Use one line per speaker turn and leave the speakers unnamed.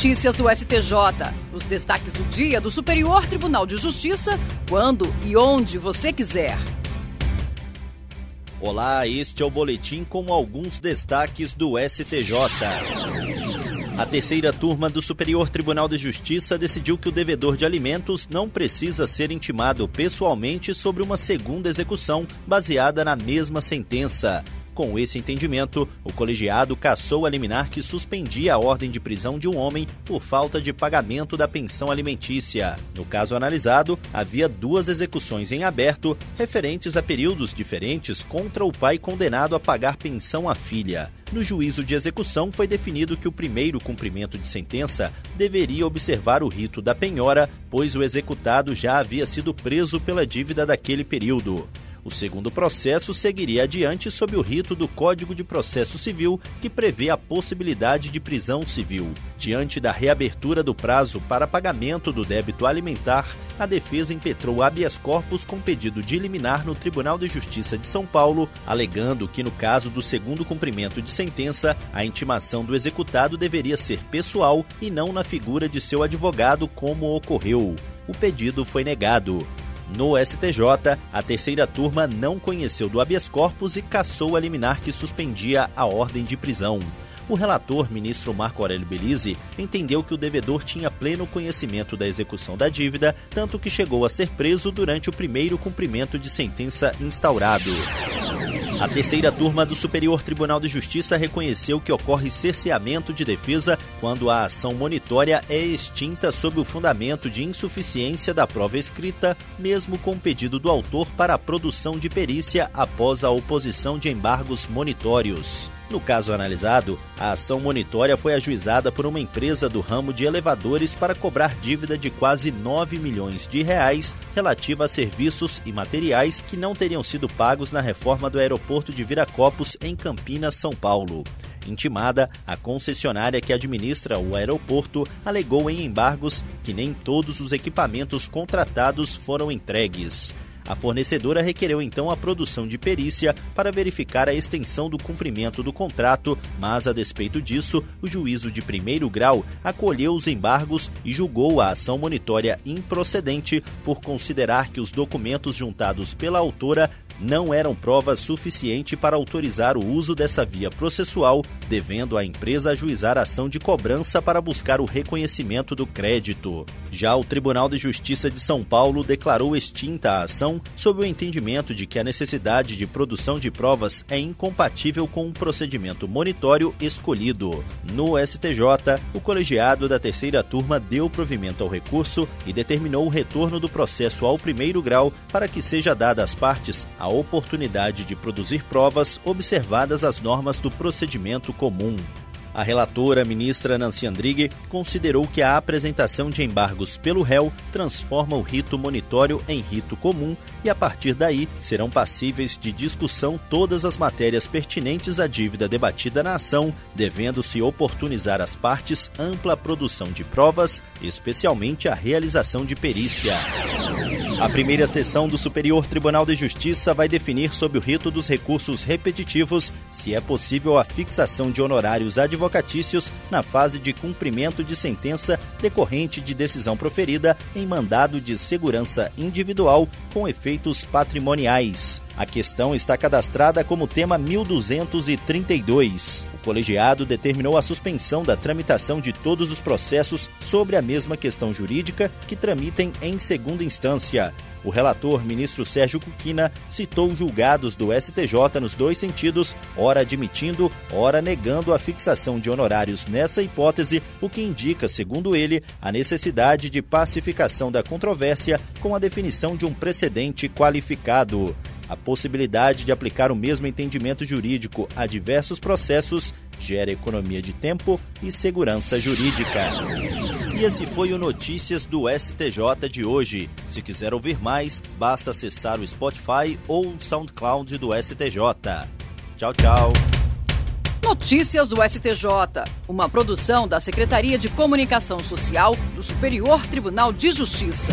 Notícias do STJ. Os destaques do dia do Superior Tribunal de Justiça, quando e onde você quiser.
Olá, este é o boletim com alguns destaques do STJ. A terceira turma do Superior Tribunal de Justiça decidiu que o devedor de alimentos não precisa ser intimado pessoalmente sobre uma segunda execução baseada na mesma sentença. Com esse entendimento, o colegiado cassou a liminar que suspendia a ordem de prisão de um homem por falta de pagamento da pensão alimentícia. No caso analisado, havia duas execuções em aberto referentes a períodos diferentes contra o pai condenado a pagar pensão à filha. No juízo de execução, foi definido que o primeiro cumprimento de sentença deveria observar o rito da penhora, pois o executado já havia sido preso pela dívida daquele período. O segundo processo seguiria adiante sob o rito do Código de Processo Civil, que prevê a possibilidade de prisão civil. Diante da reabertura do prazo para pagamento do débito alimentar, a defesa impetrou habeas corpus com pedido de liminar no Tribunal de Justiça de São Paulo, alegando que, no caso do segundo cumprimento de sentença, a intimação do executado deveria ser pessoal e não na figura de seu advogado, como ocorreu. O pedido foi negado. No STJ, a terceira turma não conheceu do habeas corpus e cassou a liminar que suspendia a ordem de prisão. O relator, ministro Marco Aurélio Belize, entendeu que o devedor tinha pleno conhecimento da execução da dívida, tanto que chegou a ser preso durante o primeiro cumprimento de sentença instaurado. A terceira turma do Superior Tribunal de Justiça reconheceu que ocorre cerceamento de defesa quando a ação monitória é extinta sob o fundamento de insuficiência da prova escrita, mesmo com pedido do autor para a produção de perícia após a oposição de embargos monitórios. No caso analisado, a ação monitória foi ajuizada por uma empresa do ramo de elevadores para cobrar dívida de quase 9 milhões de reais relativa a serviços e materiais que não teriam sido pagos na reforma do aeroporto de Viracopos, em Campinas, São Paulo. Intimada, a concessionária que administra o aeroporto alegou em embargos que nem todos os equipamentos contratados foram entregues. A fornecedora requereu então a produção de perícia para verificar a extensão do cumprimento do contrato, mas a despeito disso, o juízo de primeiro grau acolheu os embargos e julgou a ação monitória improcedente por considerar que os documentos juntados pela autora não eram prova suficiente para autorizar o uso dessa via processual, devendo a empresa ajuizar ação de cobrança para buscar o reconhecimento do crédito. Já o Tribunal de Justiça de São Paulo declarou extinta a ação sob o entendimento de que a necessidade de produção de provas é incompatível com o procedimento monitório escolhido. No STJ, o colegiado da terceira turma deu provimento ao recurso e determinou o retorno do processo ao primeiro grau para que seja dada às partes a oportunidade de produzir provas observadas as normas do procedimento comum. A relatora, ministra Nancy Andrighi, considerou que a apresentação de embargos pelo réu transforma o rito monitório em rito comum e, a partir daí, serão passíveis de discussão todas as matérias pertinentes à dívida debatida na ação, devendo-se oportunizar às partes ampla produção de provas, especialmente a realização de perícia. A primeira sessão do Superior Tribunal de Justiça vai definir sob o rito dos recursos repetitivos se é possível a fixação de honorários advocatícios na fase de cumprimento de sentença decorrente de decisão proferida em mandado de segurança individual com efeitos patrimoniais. A questão está cadastrada como tema 1232. O colegiado determinou a suspensão da tramitação de todos os processos sobre a mesma questão jurídica que tramitem em segunda instância. O relator, ministro Sérgio Cuquina, citou julgados do STJ nos dois sentidos, ora admitindo, ora negando a fixação de honorários nessa hipótese, o que indica, segundo ele, a necessidade de pacificação da controvérsia com a definição de um precedente qualificado. A possibilidade de aplicar o mesmo entendimento jurídico a diversos processos gera economia de tempo e segurança jurídica. E esse foi o Notícias do STJ de hoje. Se quiser ouvir mais, basta acessar o Spotify ou o SoundCloud do STJ. Tchau, tchau.
Notícias do STJ, uma produção da Secretaria de Comunicação Social do Superior Tribunal de Justiça.